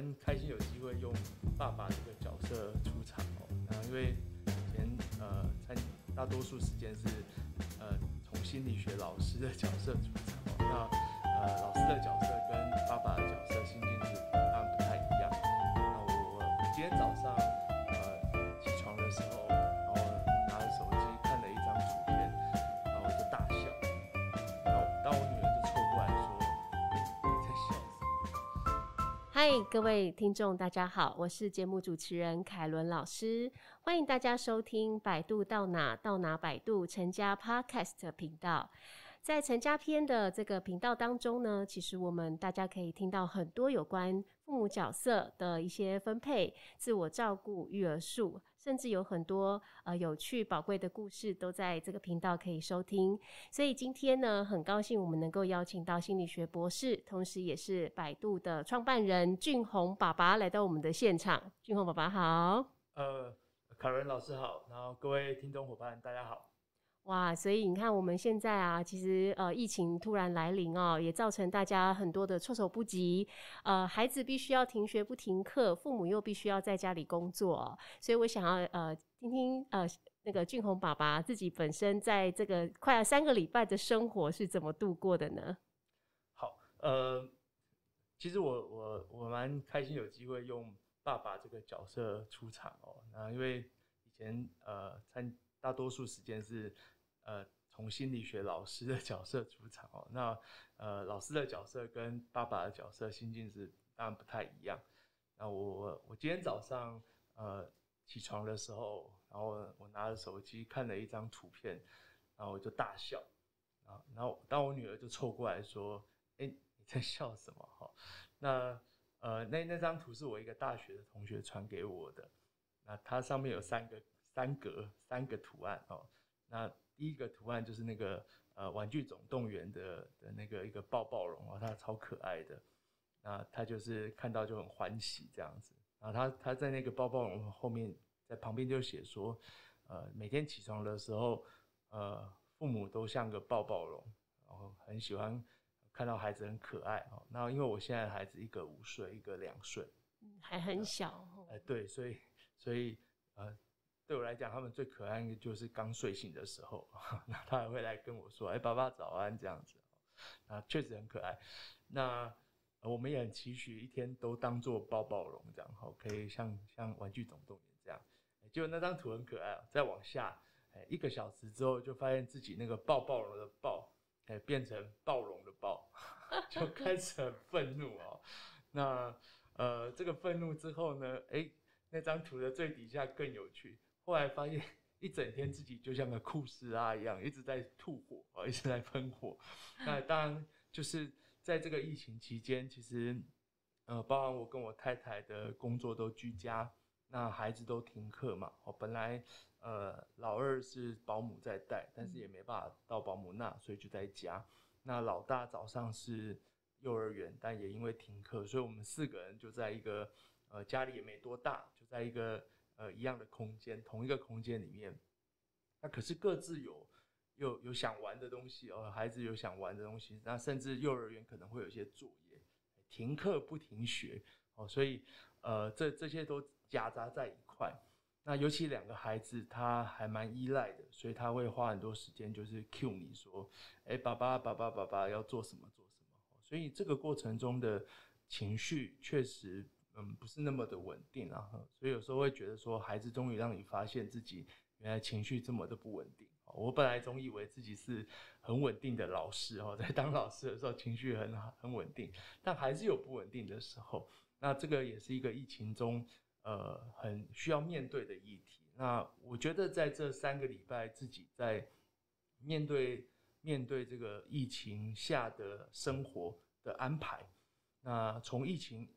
蛮开心有机会用爸爸这个角色出场哦。那因为以前呃，参大多数时间是呃从心理学老师的角色出场哦。那呃老师的角色跟嗨，各位听众，大家好，我是节目主持人凯伦老师，欢迎大家收听百度到哪到哪百度陈家 Podcast 频道。在陈家篇的这个频道当中呢，其实我们大家可以听到很多有关父母角色的一些分配、自我照顾、育儿术。甚至有很多呃有趣宝贵的故事都在这个频道可以收听，所以今天呢，很高兴我们能够邀请到心理学博士，同时也是百度的创办人俊宏爸爸来到我们的现场。俊宏爸爸好，呃，凯伦老师好，然后各位听众伙伴大家好。哇，所以你看我们现在啊，其实呃疫情突然来临哦，也造成大家很多的措手不及。呃，孩子必须要停学不停课，父母又必须要在家里工作，所以我想要呃听听呃那个俊宏爸爸自己本身在这个快要三个礼拜的生活是怎么度过的呢？好，呃，其实我我我蛮开心有机会用爸爸这个角色出场哦，那因为以前呃参。大多数时间是，呃，从心理学老师的角色出场哦。那，呃，老师的角色跟爸爸的角色心境是当然不太一样。那我我今天早上呃起床的时候，然后我拿着手机看了一张图片，然后我就大笑。啊，然后当我女儿就凑过来说：“哎，你在笑什么？”哈，那呃那那张图是我一个大学的同学传给我的。那它上面有三个。三格三个图案哦，那第一个图案就是那个呃《玩具总动员》的的那个一个抱抱龙啊，它超可爱的，那他就是看到就很欢喜这样子，然后他他在那个抱抱龙后面在旁边就写说，呃每天起床的时候，呃父母都像个抱抱龙，然后很喜欢看到孩子很可爱哦，那因为我现在孩子一个五岁，一个两岁，还很小，哎对，所以所以呃。对我来讲，他们最可爱的就是刚睡醒的时候，那他还会来跟我说：“哎，爸爸早安。”这样子，那确实很可爱。那我们也很期许一天都当做抱抱龙这样，好，可以像像玩具总动员这样。结果那张图很可爱，再往下，哎，一个小时之后就发现自己那个抱抱龙的抱，哎，变成暴龙的暴，就开始很愤怒哦。那呃，这个愤怒之后呢，哎，那张图的最底下更有趣。后来发现一整天自己就像个库斯拉一样，一直在吐火啊，一直在喷火。那当然就是在这个疫情期间，其实呃，包含我跟我太太的工作都居家，那孩子都停课嘛。哦，本来呃老二是保姆在带，但是也没办法到保姆那，所以就在家。那老大早上是幼儿园，但也因为停课，所以我们四个人就在一个呃家里也没多大，就在一个。呃，一样的空间，同一个空间里面，那可是各自有有有想玩的东西哦，孩子有想玩的东西，那甚至幼儿园可能会有一些作业，停课不停学哦，所以呃，这这些都夹杂在一块。那尤其两个孩子，他还蛮依赖的，所以他会花很多时间，就是 cue 你说，哎，爸爸，爸爸，爸爸要做什么做什么。所以这个过程中的情绪确实。嗯，不是那么的稳定啊，所以有时候会觉得说，孩子终于让你发现自己原来情绪这么的不稳定。我本来总以为自己是很稳定的老师哦，在当老师的时候情绪很很稳定，但还是有不稳定的时候。那这个也是一个疫情中呃很需要面对的议题。那我觉得在这三个礼拜，自己在面对面对这个疫情下的生活的安排，那从疫情。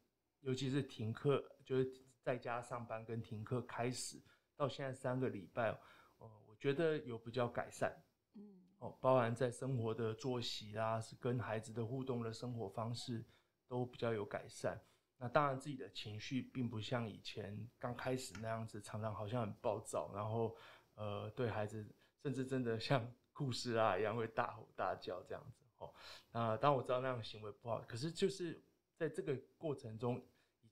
尤其是停课，就是在家上班跟停课开始到现在三个礼拜，哦，我觉得有比较改善，嗯，哦，包含在生活的作息啦，是跟孩子的互动的生活方式都比较有改善。那当然自己的情绪并不像以前刚开始那样子，常常好像很暴躁，然后呃对孩子甚至真的像 故事啊一样会大吼大叫这样子。哦，那当我知道那样行为不好，可是就是在这个过程中。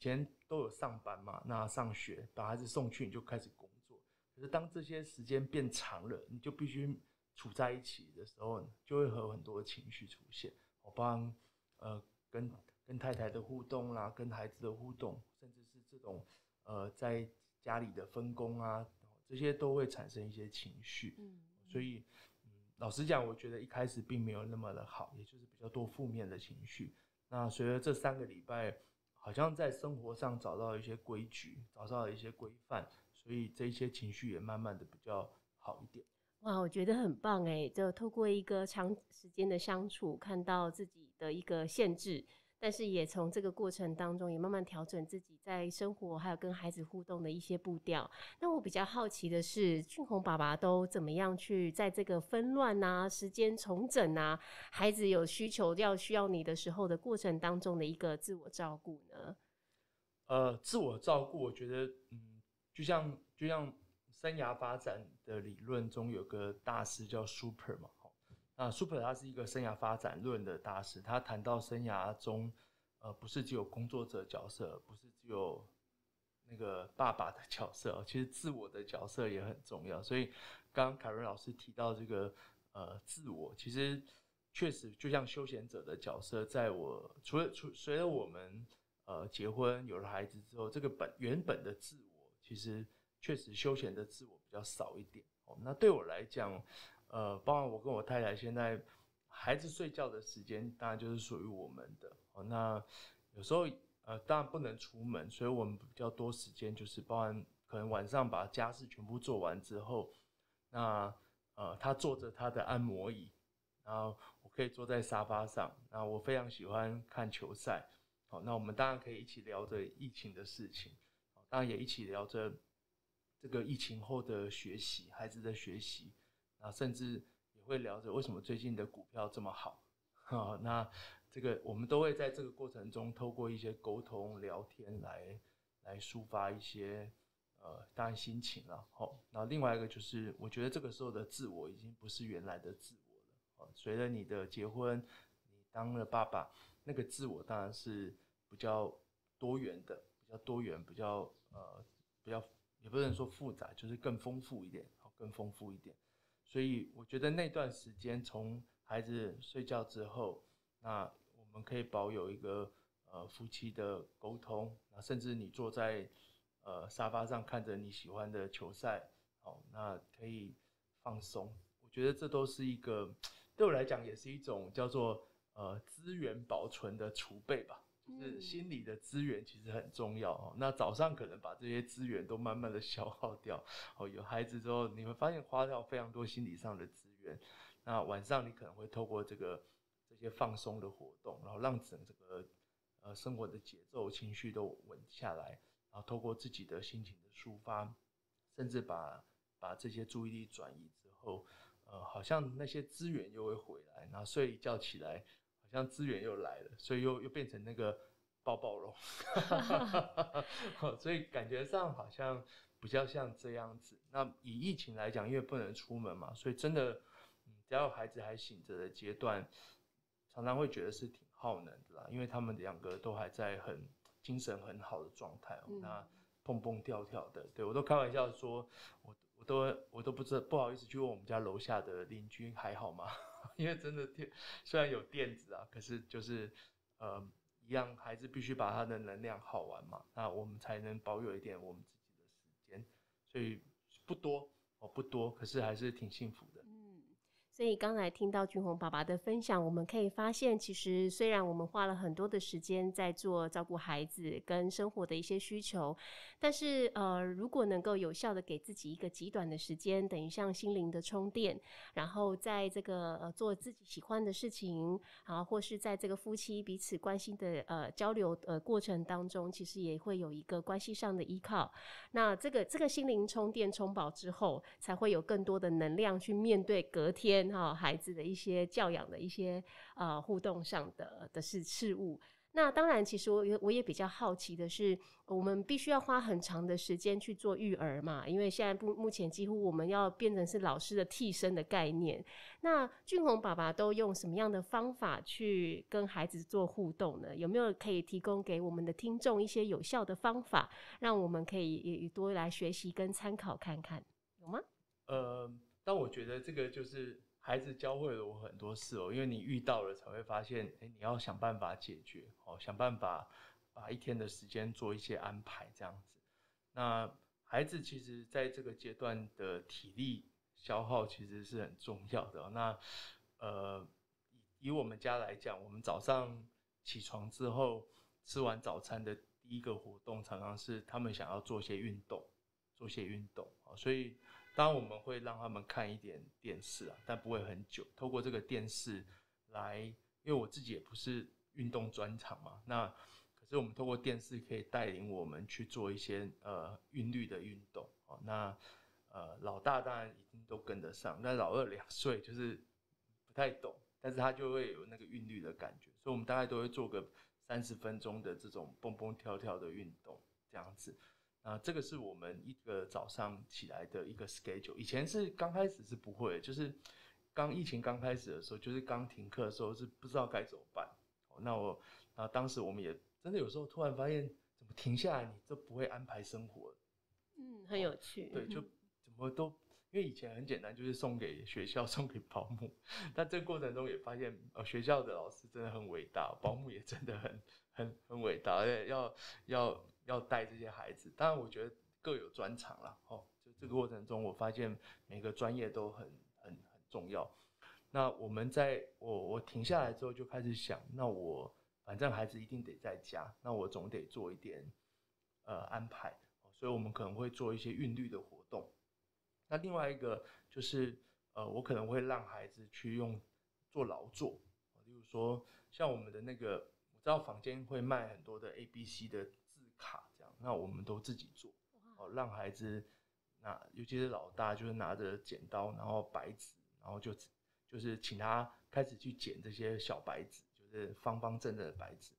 前都有上班嘛，那上学把孩子送去，你就开始工作。可是当这些时间变长了，你就必须处在一起的时候，就会有很多的情绪出现。我帮呃跟跟太太的互动啦，跟孩子的互动，甚至是这种呃在家里的分工啊，这些都会产生一些情绪。嗯，所以嗯，老实讲，我觉得一开始并没有那么的好，也就是比较多负面的情绪。那随着这三个礼拜，好像在生活上找到一些规矩，找到一些规范，所以这些情绪也慢慢的比较好一点。哇，我觉得很棒哎！就透过一个长时间的相处，看到自己的一个限制。但是也从这个过程当中，也慢慢调整自己在生活还有跟孩子互动的一些步调。那我比较好奇的是，俊宏爸爸都怎么样去在这个纷乱啊、时间重整啊、孩子有需求要需要你的时候的过程当中的一个自我照顾呢？呃，自我照顾，我觉得，嗯，就像就像生涯发展的理论中有个大师叫 Super 嘛。那 Super 他是一个生涯发展论的大师，他谈到生涯中，呃，不是只有工作者角色，不是只有那个爸爸的角色，其实自我的角色也很重要。所以刚刚凯伦老师提到这个呃自我，其实确实就像休闲者的角色，在我除了除随着我们呃结婚有了孩子之后，这个本原本的自我，其实确实休闲的自我比较少一点。哦，那对我来讲。呃，包括我跟我太太现在孩子睡觉的时间，当然就是属于我们的。哦，那有时候呃，当然不能出门，所以我们比较多时间就是包含可能晚上把家事全部做完之后，那呃，他坐着他的按摩椅，然后我可以坐在沙发上，那我非常喜欢看球赛。好，那我们当然可以一起聊着疫情的事情，当然也一起聊着这个疫情后的学习，孩子的学习。啊，甚至也会聊着为什么最近的股票这么好，哈，那这个我们都会在这个过程中透过一些沟通聊天来来抒发一些呃，当然心情了，好，那另外一个就是我觉得这个时候的自我已经不是原来的自我了，哦，随着你的结婚，你当了爸爸，那个自我当然是比较多元的，比较多元，比较呃，比较也不能说复杂，就是更丰富一点，好，更丰富一点。所以我觉得那段时间，从孩子睡觉之后，那我们可以保有一个呃夫妻的沟通，那甚至你坐在呃沙发上看着你喜欢的球赛，好，那可以放松。我觉得这都是一个 对我来讲也是一种叫做呃资源保存的储备吧。就是心理的资源其实很重要哦。那早上可能把这些资源都慢慢的消耗掉哦。有孩子之后，你会发现花掉非常多心理上的资源。那晚上你可能会透过这个这些放松的活动，然后让整个呃生活的节奏、情绪都稳下来，然后透过自己的心情的抒发，甚至把把这些注意力转移之后，呃，好像那些资源又会回来，然后睡一觉起来。像资源又来了，所以又又变成那个抱抱龙，所以感觉上好像比较像这样子。那以疫情来讲，因为不能出门嘛，所以真的，只要孩子还醒着的阶段，常常会觉得是挺耗能的啦。因为他们两个都还在很精神很好的状态，嗯，那蹦蹦跳跳的，对，我都开玩笑说，我我都我都不知道不好意思去问我们家楼下的邻居还好吗？因为真的电虽然有电子啊，可是就是呃一样，还是必须把他的能量耗完嘛，那我们才能保有一点我们自己的时间，所以不多哦，不多，可是还是挺幸福的。所以刚才听到俊宏爸爸的分享，我们可以发现，其实虽然我们花了很多的时间在做照顾孩子跟生活的一些需求，但是呃，如果能够有效的给自己一个极短的时间，等于像心灵的充电，然后在这个呃做自己喜欢的事情，啊，或是在这个夫妻彼此关心的呃交流呃过程当中，其实也会有一个关系上的依靠。那这个这个心灵充电充饱之后，才会有更多的能量去面对隔天。哈，孩子的一些教养的一些呃互动上的的事事物，那当然，其实我也我也比较好奇的是，我们必须要花很长的时间去做育儿嘛，因为现在不目前几乎我们要变成是老师的替身的概念。那俊宏爸爸都用什么样的方法去跟孩子做互动呢？有没有可以提供给我们的听众一些有效的方法，让我们可以也多来学习跟参考看看，有吗？呃，但我觉得这个就是。孩子教会了我很多事哦，因为你遇到了才会发现，哎，你要想办法解决哦，想办法把一天的时间做一些安排，这样子。那孩子其实在这个阶段的体力消耗其实是很重要的。那呃，以我们家来讲，我们早上起床之后吃完早餐的第一个活动，常常是他们想要做些运动，做些运动啊，所以。当然我们会让他们看一点电视啊，但不会很久。透过这个电视来，因为我自己也不是运动专长嘛，那可是我们透过电视可以带领我们去做一些呃韵律的运动。哦，那呃老大当然已经都跟得上，那老二两岁就是不太懂，但是他就会有那个韵律的感觉，所以我们大概都会做个三十分钟的这种蹦蹦跳跳的运动，这样子。啊，这个是我们一个早上起来的一个 schedule。以前是刚开始是不会，就是刚疫情刚开始的时候，就是刚停课的时候是不知道该怎么办。那我，啊，当时我们也真的有时候突然发现，怎么停下来你都不会安排生活。嗯，很有趣。对，就 怎么都，因为以前很简单，就是送给学校，送给保姆。但这个过程中也发现，呃，学校的老师真的很伟大，保姆也真的很很很伟大，而且要要。要带这些孩子，当然我觉得各有专长啦。哦，就这个过程中，我发现每个专业都很很很重要。那我们在我我停下来之后，就开始想，那我反正孩子一定得在家，那我总得做一点呃安排。所以我们可能会做一些韵律的活动。那另外一个就是呃，我可能会让孩子去用做劳作，例如说像我们的那个，我知道坊间会卖很多的 A B C 的。那我们都自己做，哦，让孩子，那尤其是老大，就是拿着剪刀，然后白纸，然后就就是请他开始去剪这些小白纸，就是方方正正的白纸。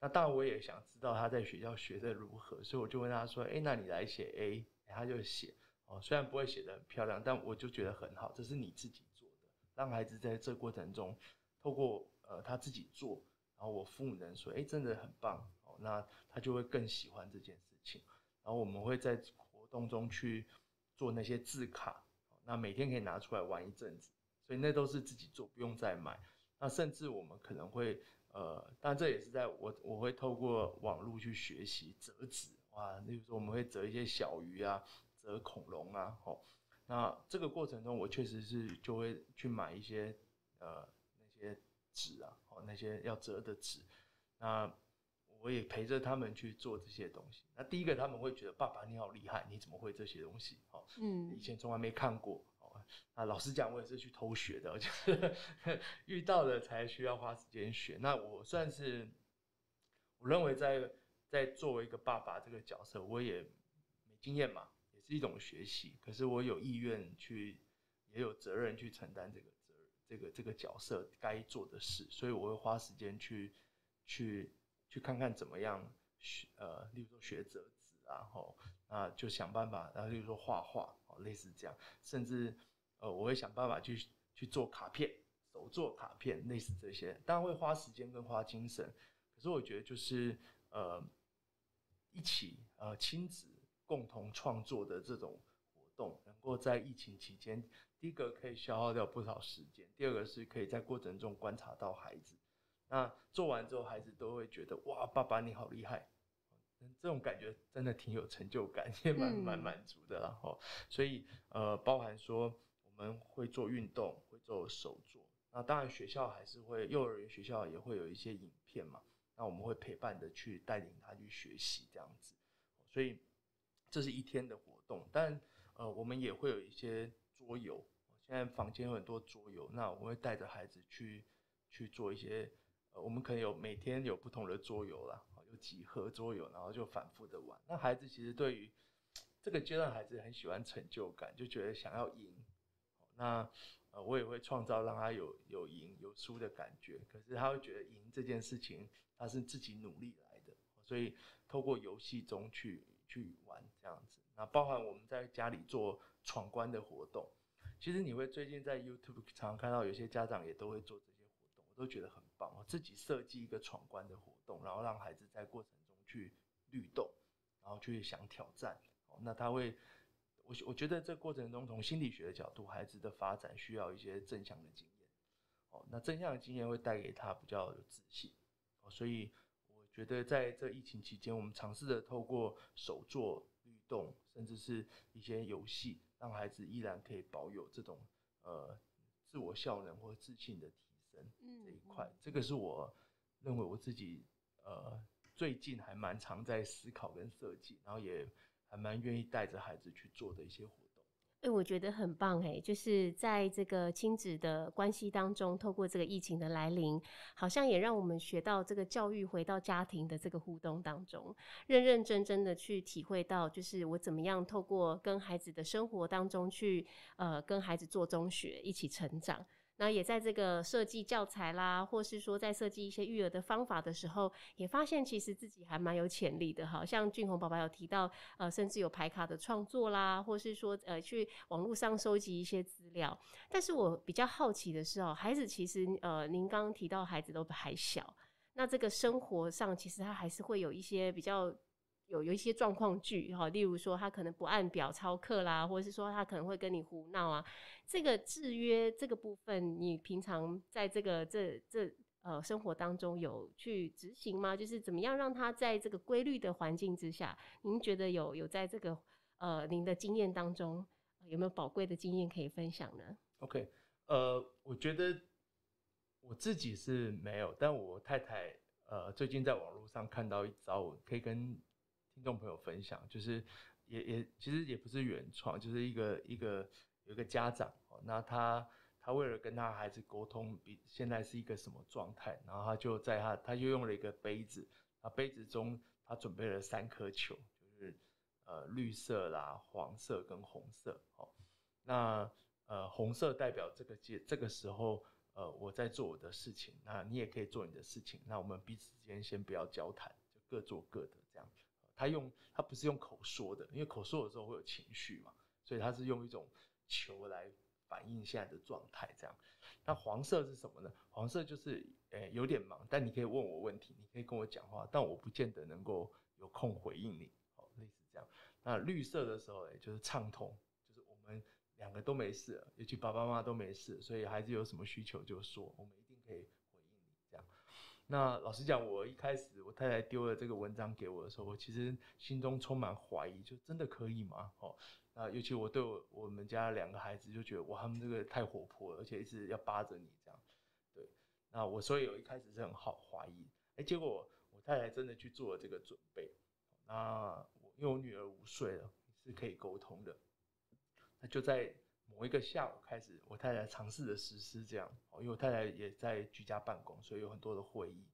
那当然我也想知道他在学校学的如何，所以我就问他说：“哎，那你来写 A，他就写。哦，虽然不会写的很漂亮，但我就觉得很好，这是你自己做的，让孩子在这过程中透过呃他自己做，然后我父母人说：哎，真的很棒。”那他就会更喜欢这件事情，然后我们会在活动中去做那些字卡，那每天可以拿出来玩一阵子，所以那都是自己做，不用再买。那甚至我们可能会，呃，当然这也是在我我会透过网络去学习折纸，哇，例如说我们会折一些小鱼啊，折恐龙啊，哦，那这个过程中我确实是就会去买一些呃那些纸啊，哦，那些要折的纸，那。我也陪着他们去做这些东西。那第一个他们会觉得爸爸你好厉害，你怎么会这些东西？哦，嗯，以前从来没看过。哦，那老实讲，我也是去偷学的，就是遇到了才需要花时间学。那我算是，我认为在在作为一个爸爸这个角色，我也没经验嘛，也是一种学习。可是我有意愿去，也有责任去承担这个责任，这个这个角色该做的事，所以我会花时间去去。去看看怎么样学，呃，例如说学折纸啊，吼，那就想办法，然后例如说画画，哦，类似这样，甚至，呃，我会想办法去去做卡片，手做卡片，类似这些，当然会花时间跟花精神，可是我觉得就是，呃，一起，呃，亲子共同创作的这种活动，能够在疫情期间，第一个可以消耗掉不少时间，第二个是可以在过程中观察到孩子。那做完之后，孩子都会觉得哇，爸爸你好厉害，这种感觉真的挺有成就感，也蛮蛮满足的。然后，所以呃，包含说我们会做运动，会做手作。那当然学校还是会，幼儿园学校也会有一些影片嘛。那我们会陪伴的去带领他去学习这样子。所以这是一天的活动，但呃，我们也会有一些桌游。现在房间有很多桌游，那我们会带着孩子去去做一些。呃，我们可能有每天有不同的桌游啦，有几盒桌游，然后就反复的玩。那孩子其实对于这个阶段，孩子很喜欢成就感，就觉得想要赢。那呃，我也会创造让他有有赢有输的感觉。可是他会觉得赢这件事情他是自己努力来的，所以透过游戏中去去玩这样子。那包含我们在家里做闯关的活动，其实你会最近在 YouTube 常看到有些家长也都会做，都觉得很棒。我自己设计一个闯关的活动，然后让孩子在过程中去律动，然后去想挑战哦。那他会。我我觉得这过程中，从心理学的角度，孩子的发展需要一些正向的经验。哦，那正向的经验会带给他比较有自信。哦，所以我觉得在这疫情期间，我们尝试着透过手作、律动，甚至是一些游戏，让孩子依然可以保有这种呃自我效能或自信的体升这一块。这个是我认为我自己呃最近还蛮常在思考跟设计，然后也。还蛮愿意带着孩子去做的一些活动，哎、欸，我觉得很棒哎，就是在这个亲子的关系当中，透过这个疫情的来临，好像也让我们学到这个教育回到家庭的这个互动当中，认认真真的去体会到，就是我怎么样透过跟孩子的生活当中去，呃，跟孩子做中学，一起成长。那也在这个设计教材啦，或是说在设计一些育儿的方法的时候，也发现其实自己还蛮有潜力的哈。像俊宏爸爸有提到，呃，甚至有排卡的创作啦，或是说呃去网络上收集一些资料。但是我比较好奇的是哦，孩子其实呃，您刚刚提到孩子都还小，那这个生活上其实他还是会有一些比较。有有一些状况剧哈，例如说他可能不按表操课啦，或者是说他可能会跟你胡闹啊。这个制约这个部分，你平常在这个这这呃生活当中有去执行吗？就是怎么样让他在这个规律的环境之下，您觉得有有在这个呃您的经验当中有没有宝贵的经验可以分享呢？OK，呃，我觉得我自己是没有，但我太太呃最近在网络上看到一招，可以跟。听众朋友分享，就是也也其实也不是原创，就是一个一个有一个家长，那他他为了跟他孩子沟通，比现在是一个什么状态，然后他就在他他就用了一个杯子，啊杯子中他准备了三颗球，就是呃绿色啦、黄色跟红色哦，那呃红色代表这个阶这个时候呃我在做我的事情，那你也可以做你的事情，那我们彼此之间先不要交谈，就各做各的。他用他不是用口说的，因为口说的时候会有情绪嘛，所以他是用一种球来反映现在的状态，这样。那黄色是什么呢？黄色就是诶、有点忙，但你可以问我问题，你可以跟我讲话，但我不见得能够有空回应你，哦，类似这样。那绿色的时候，诶就是畅通，就是我们两个都没事，尤其爸爸妈妈都没事，所以孩子有什么需求就说，我们一定可以。那老实讲，我一开始我太太丢了这个文章给我的时候，我其实心中充满怀疑，就真的可以吗？哦，那尤其我对我我们家两个孩子就觉得，哇，他们这个太活泼了，而且一直要扒着你这样，对。那我所以有一开始是很好怀疑，哎，结果我太太真的去做了这个准备。那因为我女儿五岁了，是可以沟通的，那就在。某一个下午开始，我太太尝试着实施这样，因为我太太也在居家办公，所以有很多的会议。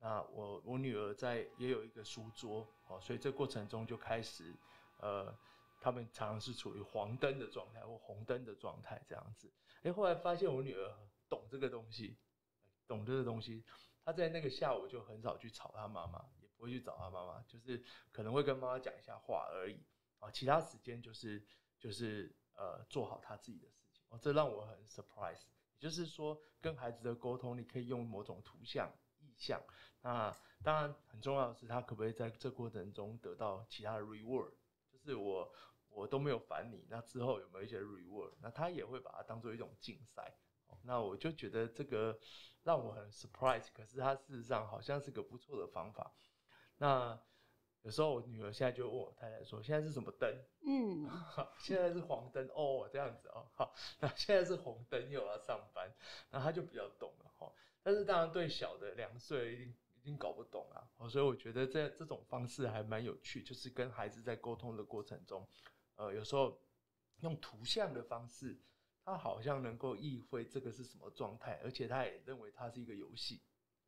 那我我女儿在也有一个书桌，哦，所以这过程中就开始，呃，他们常常是处于黄灯的状态或红灯的状态这样子。哎，后来发现我女儿懂这个东西，懂这个东西，她在那个下午就很少去吵她妈妈，也不会去找她妈妈，就是可能会跟妈妈讲一下话而已啊，其他时间就是就是。呃，做好他自己的事情哦，这让我很 surprise。也就是说，跟孩子的沟通，你可以用某种图像、意象。那当然很重要的是，他可不可以在这过程中得到其他的 reward？就是我我都没有烦你，那之后有没有一些 reward？那他也会把它当做一种竞赛。那我就觉得这个让我很 surprise。可是他事实上好像是个不错的方法。那。有时候我女儿现在就问我太太说：“现在是什么灯？”嗯，现在是黄灯哦，这样子哦，好，那现在是红灯，又要上班，那她就比较懂了哈。但是当然对小的两岁已经已经搞不懂啊，所以我觉得这这种方式还蛮有趣，就是跟孩子在沟通的过程中，呃，有时候用图像的方式，他好像能够意会这个是什么状态，而且他也认为它是一个游戏。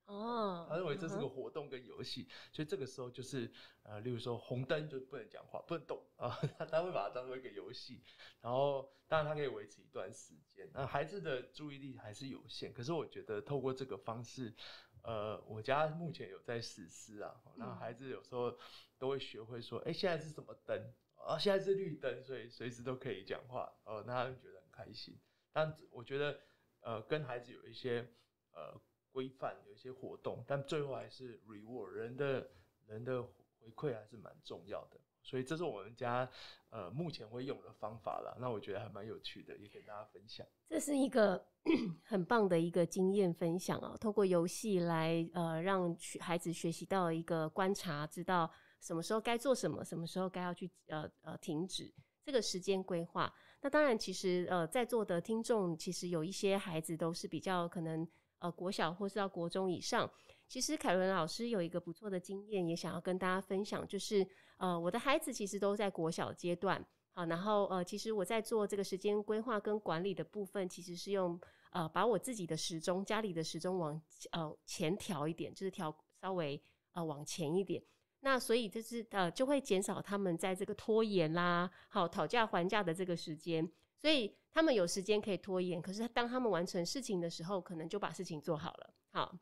哦，他认为这是个活动跟游戏，所以这个时候就是呃，例如说红灯就不能讲话，不能动啊，他他会把它当做一个游戏，然后当然他可以维持一段时间。那孩子的注意力还是有限，可是我觉得透过这个方式，呃，我家目前有在实施啊，那孩子有时候都会学会说，哎、欸，现在是什么灯啊？现在是绿灯，所以随时都可以讲话哦，那他们觉得很开心。但我觉得呃，跟孩子有一些呃。规范有一些活动，但最后还是 reward 人的人的回馈还是蛮重要的，所以这是我们家呃目前会用的方法啦。那我觉得还蛮有趣的，也给大家分享。这是一个 很棒的一个经验分享哦，透过游戏来呃让孩子学习到一个观察，知道什么时候该做什么，什么时候该要去呃呃停止这个时间规划。那当然，其实呃在座的听众其实有一些孩子都是比较可能。呃，国小或是到国中以上，其实凯伦老师有一个不错的经验，也想要跟大家分享，就是呃，我的孩子其实都在国小阶段，好，然后呃，其实我在做这个时间规划跟管理的部分，其实是用呃，把我自己的时钟，家里的时钟往呃前调一点，就是调稍微呃往前一点，那所以就是呃就会减少他们在这个拖延啦，好，讨价还价的这个时间。所以他们有时间可以拖延，可是当他们完成事情的时候，可能就把事情做好了。好，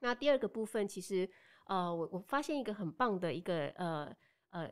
那第二个部分，其实呃，我我发现一个很棒的一个呃呃，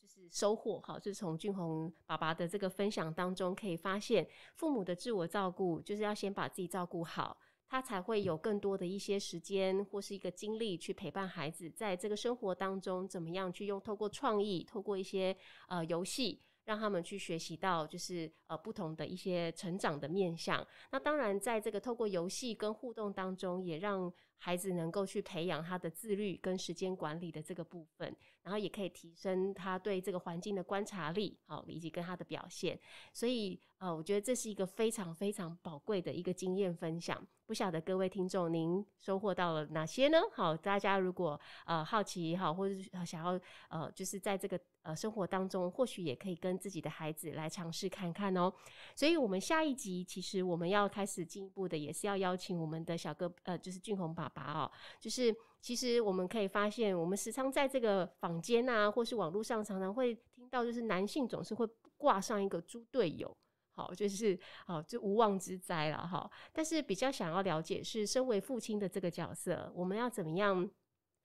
就是收获哈，就是从俊宏爸爸的这个分享当中可以发现，父母的自我照顾就是要先把自己照顾好，他才会有更多的一些时间或是一个精力去陪伴孩子，在这个生活当中怎么样去用透过创意，透过一些呃游戏。让他们去学习到，就是呃不同的一些成长的面向。那当然，在这个透过游戏跟互动当中，也让孩子能够去培养他的自律跟时间管理的这个部分，然后也可以提升他对这个环境的观察力，好，以及跟他的表现。所以呃，我觉得这是一个非常非常宝贵的一个经验分享。不晓得各位听众您收获到了哪些呢？好，大家如果呃好奇好，或者想要呃，就是在这个。呃，生活当中或许也可以跟自己的孩子来尝试看看哦。所以，我们下一集其实我们要开始进一步的，也是要邀请我们的小哥，呃，就是俊宏爸爸爸哦。就是其实我们可以发现，我们时常在这个坊间啊，或是网络上，常常会听到，就是男性总是会挂上一个猪队友，好，就是好，就无妄之灾了哈。但是比较想要了解是，身为父亲的这个角色，我们要怎么样？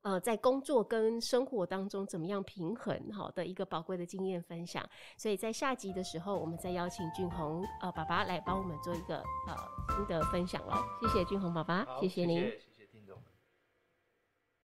呃，在工作跟生活当中怎么样平衡好的一个宝贵的经验分享，所以在下集的时候，我们再邀请俊宏呃爸爸来帮我们做一个呃新的分享了。谢谢俊宏爸爸，谢谢您。谢谢。